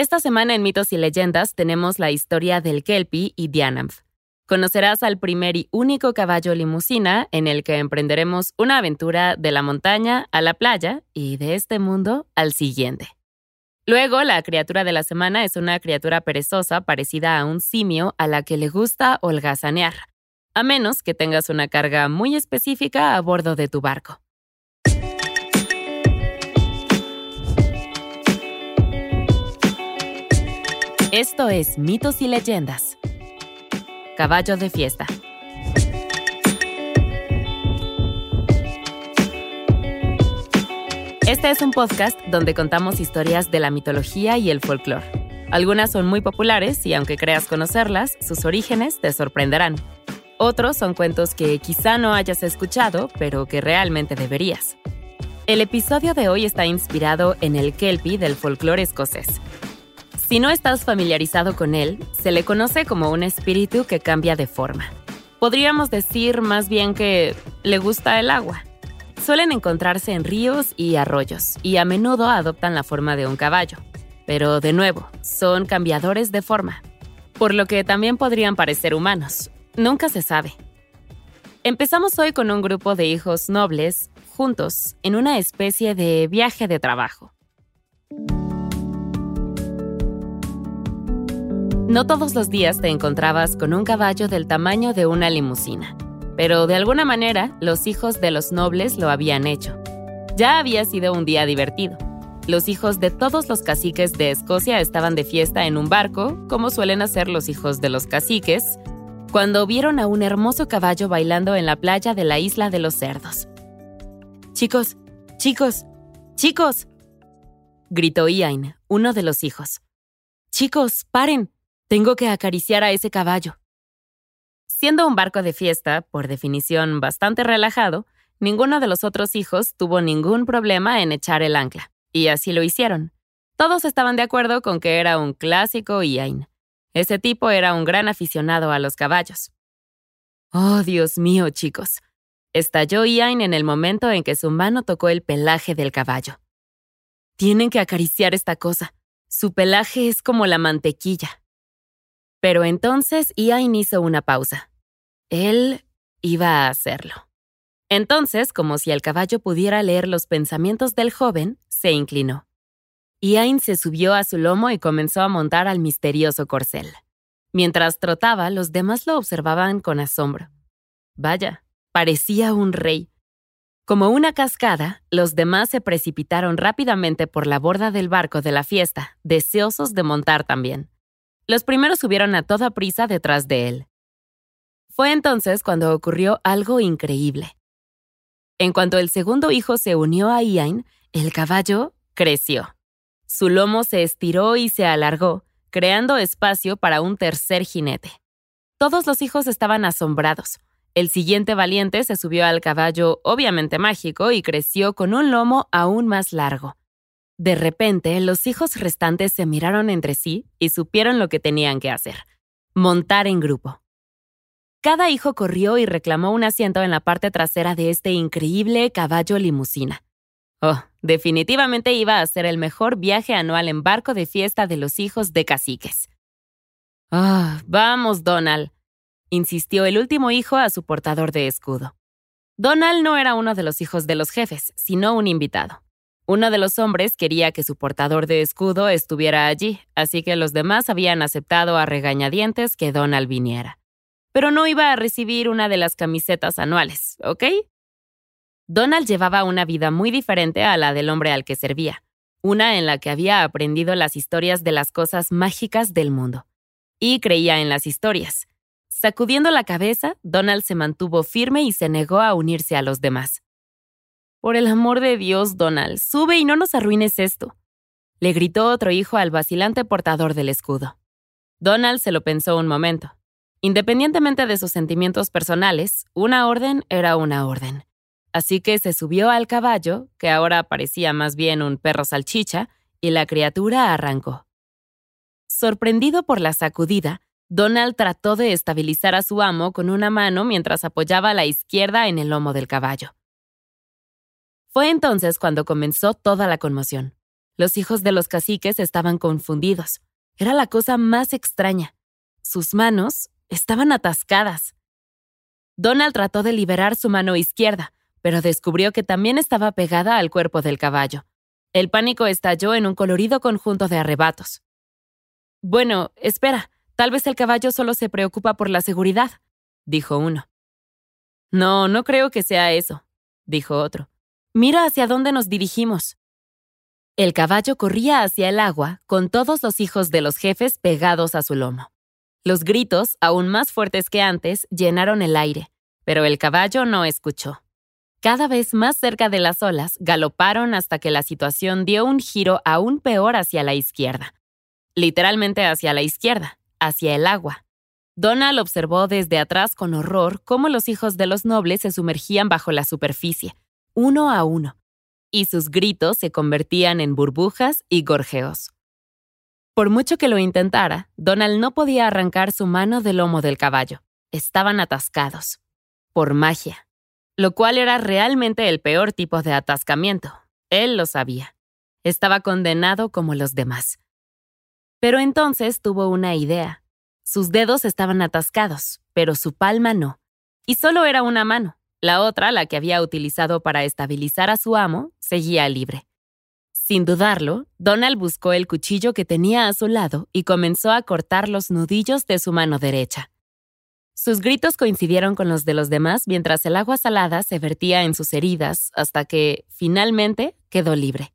Esta semana en Mitos y Leyendas tenemos la historia del Kelpie y Dianamth. Conocerás al primer y único caballo limusina en el que emprenderemos una aventura de la montaña a la playa y de este mundo al siguiente. Luego, la criatura de la semana es una criatura perezosa parecida a un simio a la que le gusta holgazanear, a menos que tengas una carga muy específica a bordo de tu barco. Esto es Mitos y Leyendas. Caballo de fiesta. Este es un podcast donde contamos historias de la mitología y el folclore. Algunas son muy populares y aunque creas conocerlas, sus orígenes te sorprenderán. Otros son cuentos que quizá no hayas escuchado, pero que realmente deberías. El episodio de hoy está inspirado en el Kelpie del folclore escocés, si no estás familiarizado con él, se le conoce como un espíritu que cambia de forma. Podríamos decir más bien que le gusta el agua. Suelen encontrarse en ríos y arroyos y a menudo adoptan la forma de un caballo. Pero de nuevo, son cambiadores de forma, por lo que también podrían parecer humanos. Nunca se sabe. Empezamos hoy con un grupo de hijos nobles, juntos, en una especie de viaje de trabajo. No todos los días te encontrabas con un caballo del tamaño de una limusina, pero de alguna manera los hijos de los nobles lo habían hecho. Ya había sido un día divertido. Los hijos de todos los caciques de Escocia estaban de fiesta en un barco, como suelen hacer los hijos de los caciques, cuando vieron a un hermoso caballo bailando en la playa de la isla de los cerdos. Chicos, chicos, chicos, gritó Ian, uno de los hijos. Chicos, paren, tengo que acariciar a ese caballo. Siendo un barco de fiesta, por definición bastante relajado, ninguno de los otros hijos tuvo ningún problema en echar el ancla, y así lo hicieron. Todos estaban de acuerdo con que era un clásico Ian. Ese tipo era un gran aficionado a los caballos. Oh, Dios mío, chicos. Estalló Ian en el momento en que su mano tocó el pelaje del caballo. Tienen que acariciar esta cosa. Su pelaje es como la mantequilla. Pero entonces Ian hizo una pausa. Él iba a hacerlo. Entonces, como si el caballo pudiera leer los pensamientos del joven, se inclinó. Ian se subió a su lomo y comenzó a montar al misterioso corcel. Mientras trotaba, los demás lo observaban con asombro. Vaya, parecía un rey. Como una cascada, los demás se precipitaron rápidamente por la borda del barco de la fiesta, deseosos de montar también. Los primeros subieron a toda prisa detrás de él. Fue entonces cuando ocurrió algo increíble. En cuanto el segundo hijo se unió a Ian, el caballo creció. Su lomo se estiró y se alargó, creando espacio para un tercer jinete. Todos los hijos estaban asombrados. El siguiente valiente se subió al caballo, obviamente mágico, y creció con un lomo aún más largo. De repente, los hijos restantes se miraron entre sí y supieron lo que tenían que hacer, montar en grupo. Cada hijo corrió y reclamó un asiento en la parte trasera de este increíble caballo limusina. Oh, definitivamente iba a ser el mejor viaje anual en barco de fiesta de los hijos de caciques. Oh, vamos, Donald, insistió el último hijo a su portador de escudo. Donald no era uno de los hijos de los jefes, sino un invitado. Uno de los hombres quería que su portador de escudo estuviera allí, así que los demás habían aceptado a regañadientes que Donald viniera. Pero no iba a recibir una de las camisetas anuales, ¿ok? Donald llevaba una vida muy diferente a la del hombre al que servía, una en la que había aprendido las historias de las cosas mágicas del mundo. Y creía en las historias. Sacudiendo la cabeza, Donald se mantuvo firme y se negó a unirse a los demás. Por el amor de Dios, Donald, sube y no nos arruines esto. Le gritó otro hijo al vacilante portador del escudo. Donald se lo pensó un momento. Independientemente de sus sentimientos personales, una orden era una orden. Así que se subió al caballo, que ahora parecía más bien un perro salchicha, y la criatura arrancó. Sorprendido por la sacudida, Donald trató de estabilizar a su amo con una mano mientras apoyaba la izquierda en el lomo del caballo. Fue entonces cuando comenzó toda la conmoción. Los hijos de los caciques estaban confundidos. Era la cosa más extraña. Sus manos estaban atascadas. Donald trató de liberar su mano izquierda, pero descubrió que también estaba pegada al cuerpo del caballo. El pánico estalló en un colorido conjunto de arrebatos. Bueno, espera, tal vez el caballo solo se preocupa por la seguridad, dijo uno. No, no creo que sea eso, dijo otro. Mira hacia dónde nos dirigimos. El caballo corría hacia el agua, con todos los hijos de los jefes pegados a su lomo. Los gritos, aún más fuertes que antes, llenaron el aire, pero el caballo no escuchó. Cada vez más cerca de las olas, galoparon hasta que la situación dio un giro aún peor hacia la izquierda. Literalmente hacia la izquierda, hacia el agua. Donald observó desde atrás con horror cómo los hijos de los nobles se sumergían bajo la superficie, uno a uno, y sus gritos se convertían en burbujas y gorjeos. Por mucho que lo intentara, Donald no podía arrancar su mano del lomo del caballo. Estaban atascados. Por magia. Lo cual era realmente el peor tipo de atascamiento. Él lo sabía. Estaba condenado como los demás. Pero entonces tuvo una idea. Sus dedos estaban atascados, pero su palma no. Y solo era una mano. La otra, la que había utilizado para estabilizar a su amo, seguía libre. Sin dudarlo, Donald buscó el cuchillo que tenía a su lado y comenzó a cortar los nudillos de su mano derecha. Sus gritos coincidieron con los de los demás mientras el agua salada se vertía en sus heridas hasta que, finalmente, quedó libre.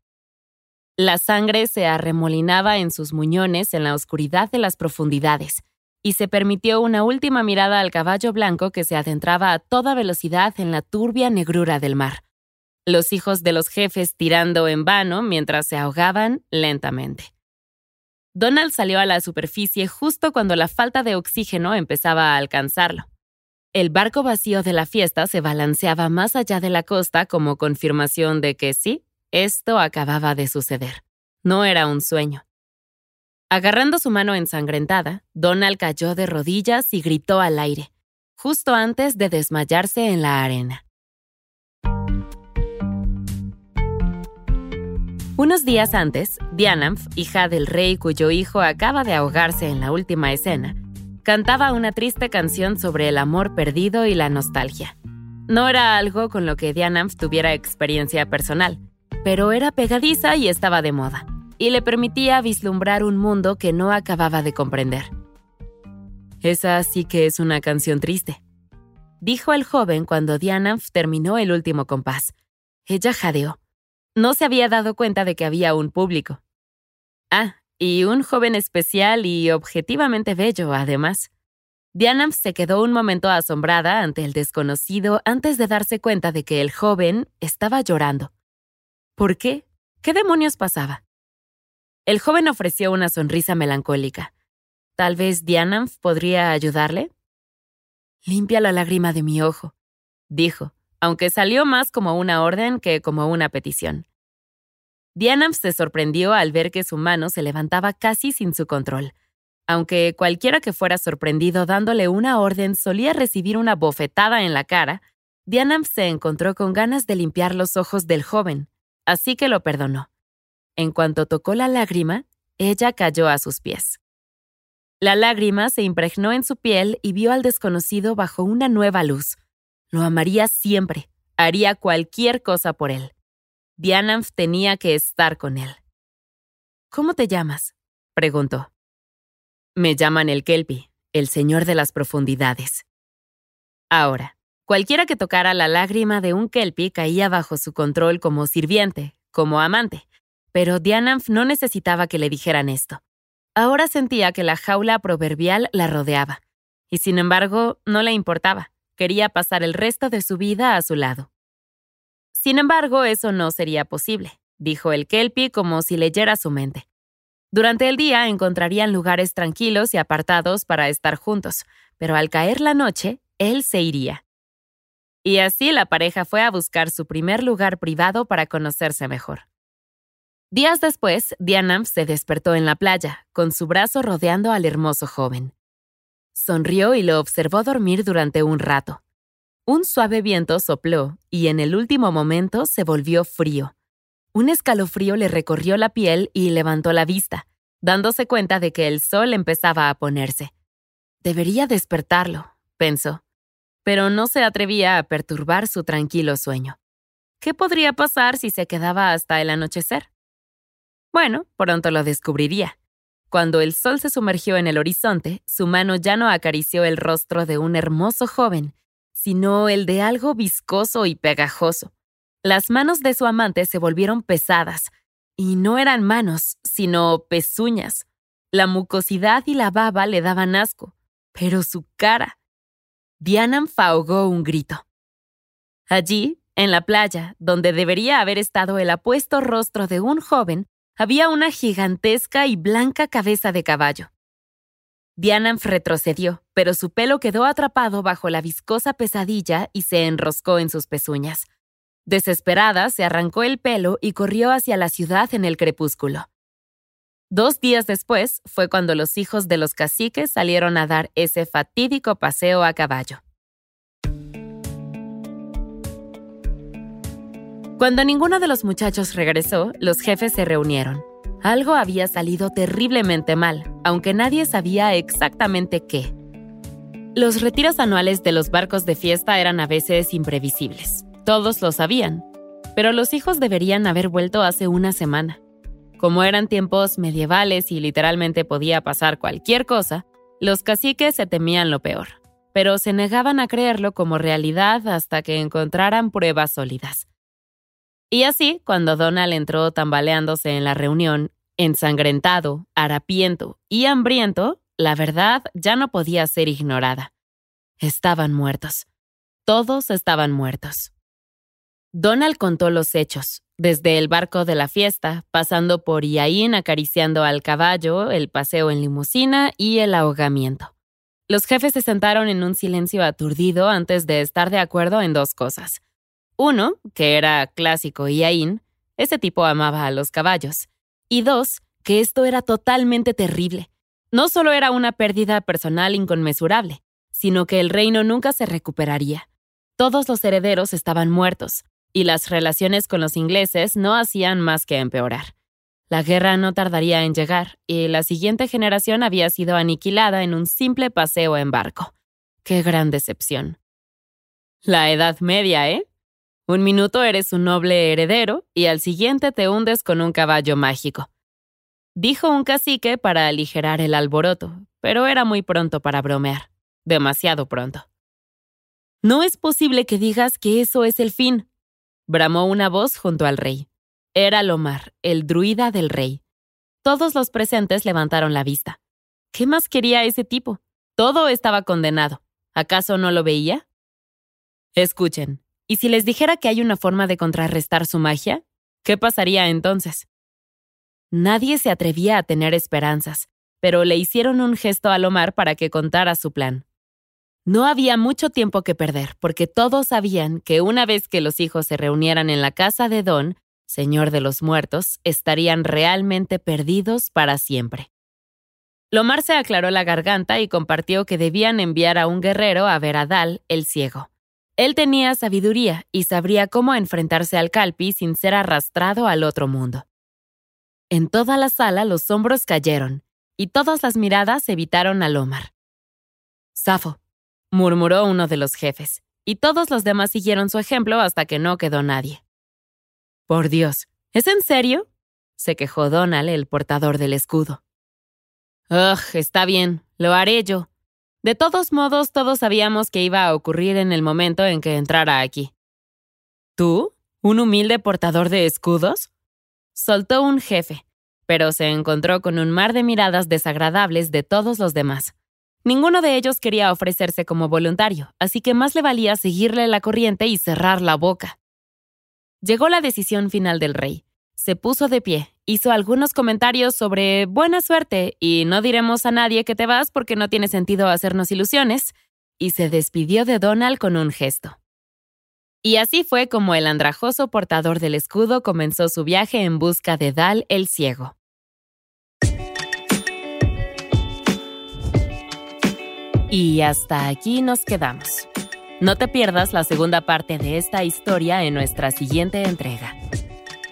La sangre se arremolinaba en sus muñones en la oscuridad de las profundidades, y se permitió una última mirada al caballo blanco que se adentraba a toda velocidad en la turbia negrura del mar. Los hijos de los jefes tirando en vano mientras se ahogaban lentamente. Donald salió a la superficie justo cuando la falta de oxígeno empezaba a alcanzarlo. El barco vacío de la fiesta se balanceaba más allá de la costa como confirmación de que sí, esto acababa de suceder. No era un sueño. Agarrando su mano ensangrentada, Donald cayó de rodillas y gritó al aire, justo antes de desmayarse en la arena. Unos días antes, Dianamf, hija del rey cuyo hijo acaba de ahogarse en la última escena, cantaba una triste canción sobre el amor perdido y la nostalgia. No era algo con lo que Dianamf tuviera experiencia personal, pero era pegadiza y estaba de moda y le permitía vislumbrar un mundo que no acababa de comprender. Esa sí que es una canción triste, dijo el joven cuando Diana terminó el último compás. Ella jadeó. No se había dado cuenta de que había un público. Ah, y un joven especial y objetivamente bello, además. Diana se quedó un momento asombrada ante el desconocido antes de darse cuenta de que el joven estaba llorando. ¿Por qué? ¿Qué demonios pasaba? El joven ofreció una sonrisa melancólica. Tal vez Dianamf podría ayudarle. Limpia la lágrima de mi ojo, dijo, aunque salió más como una orden que como una petición. Dianamf se sorprendió al ver que su mano se levantaba casi sin su control. Aunque cualquiera que fuera sorprendido dándole una orden solía recibir una bofetada en la cara, Dianamf se encontró con ganas de limpiar los ojos del joven, así que lo perdonó. En cuanto tocó la lágrima, ella cayó a sus pies. La lágrima se impregnó en su piel y vio al desconocido bajo una nueva luz. Lo amaría siempre, haría cualquier cosa por él. Dianamf tenía que estar con él. ¿Cómo te llamas? preguntó. Me llaman el Kelpie, el señor de las profundidades. Ahora, cualquiera que tocara la lágrima de un Kelpie caía bajo su control como sirviente, como amante, pero Dianamf no necesitaba que le dijeran esto. Ahora sentía que la jaula proverbial la rodeaba, y sin embargo no le importaba, quería pasar el resto de su vida a su lado. Sin embargo, eso no sería posible, dijo el Kelpie como si leyera su mente. Durante el día encontrarían lugares tranquilos y apartados para estar juntos, pero al caer la noche, él se iría. Y así la pareja fue a buscar su primer lugar privado para conocerse mejor. Días después, Dianam se despertó en la playa, con su brazo rodeando al hermoso joven. Sonrió y lo observó dormir durante un rato. Un suave viento sopló y en el último momento se volvió frío. Un escalofrío le recorrió la piel y levantó la vista, dándose cuenta de que el sol empezaba a ponerse. Debería despertarlo, pensó, pero no se atrevía a perturbar su tranquilo sueño. ¿Qué podría pasar si se quedaba hasta el anochecer? Bueno, pronto lo descubriría. Cuando el sol se sumergió en el horizonte, su mano ya no acarició el rostro de un hermoso joven, sino el de algo viscoso y pegajoso. Las manos de su amante se volvieron pesadas, y no eran manos, sino pezuñas. La mucosidad y la baba le daban asco, pero su cara. Diana ahogó un grito. Allí, en la playa, donde debería haber estado el apuesto rostro de un joven, había una gigantesca y blanca cabeza de caballo. Diana retrocedió, pero su pelo quedó atrapado bajo la viscosa pesadilla y se enroscó en sus pezuñas. Desesperada, se arrancó el pelo y corrió hacia la ciudad en el crepúsculo. Dos días después fue cuando los hijos de los caciques salieron a dar ese fatídico paseo a caballo. Cuando ninguno de los muchachos regresó, los jefes se reunieron. Algo había salido terriblemente mal, aunque nadie sabía exactamente qué. Los retiros anuales de los barcos de fiesta eran a veces imprevisibles. Todos lo sabían, pero los hijos deberían haber vuelto hace una semana. Como eran tiempos medievales y literalmente podía pasar cualquier cosa, los caciques se temían lo peor, pero se negaban a creerlo como realidad hasta que encontraran pruebas sólidas. Y así, cuando Donald entró tambaleándose en la reunión, ensangrentado, harapiento y hambriento, la verdad ya no podía ser ignorada. Estaban muertos. Todos estaban muertos. Donald contó los hechos, desde el barco de la fiesta, pasando por Iain acariciando al caballo, el paseo en limusina y el ahogamiento. Los jefes se sentaron en un silencio aturdido antes de estar de acuerdo en dos cosas. Uno, que era clásico Iain, ese tipo amaba a los caballos. Y dos, que esto era totalmente terrible. No solo era una pérdida personal inconmensurable, sino que el reino nunca se recuperaría. Todos los herederos estaban muertos, y las relaciones con los ingleses no hacían más que empeorar. La guerra no tardaría en llegar, y la siguiente generación había sido aniquilada en un simple paseo en barco. ¡Qué gran decepción! La Edad Media, ¿eh? Un minuto eres un noble heredero y al siguiente te hundes con un caballo mágico. Dijo un cacique para aligerar el alboroto, pero era muy pronto para bromear. Demasiado pronto. No es posible que digas que eso es el fin, bramó una voz junto al rey. Era Lomar, el druida del rey. Todos los presentes levantaron la vista. ¿Qué más quería ese tipo? Todo estaba condenado. ¿Acaso no lo veía? Escuchen, ¿y si les dijera que hay una forma de contrarrestar su magia? ¿Qué pasaría entonces? Nadie se atrevía a tener esperanzas, pero le hicieron un gesto a Lomar para que contara su plan. No había mucho tiempo que perder, porque todos sabían que una vez que los hijos se reunieran en la casa de Don, Señor de los Muertos, estarían realmente perdidos para siempre. Lomar se aclaró la garganta y compartió que debían enviar a un guerrero a ver a Dal, el ciego. Él tenía sabiduría y sabría cómo enfrentarse al Calpi sin ser arrastrado al otro mundo. En toda la sala los hombros cayeron, y todas las miradas evitaron a Lomar. Safo, murmuró uno de los jefes, y todos los demás siguieron su ejemplo hasta que no quedó nadie. Por Dios, ¿es en serio? se quejó Donald, el portador del escudo. Ugh, está bien, lo haré yo. De todos modos, todos sabíamos que iba a ocurrir en el momento en que entrara aquí. ¿Tú? ¿Un humilde portador de escudos? Soltó un jefe, pero se encontró con un mar de miradas desagradables de todos los demás. Ninguno de ellos quería ofrecerse como voluntario, así que más le valía seguirle la corriente y cerrar la boca. Llegó la decisión final del rey. Se puso de pie, hizo algunos comentarios sobre buena suerte y no diremos a nadie que te vas porque no tiene sentido hacernos ilusiones, y se despidió de Donald con un gesto. Y así fue como el andrajoso portador del escudo comenzó su viaje en busca de Dal el Ciego. Y hasta aquí nos quedamos. No te pierdas la segunda parte de esta historia en nuestra siguiente entrega.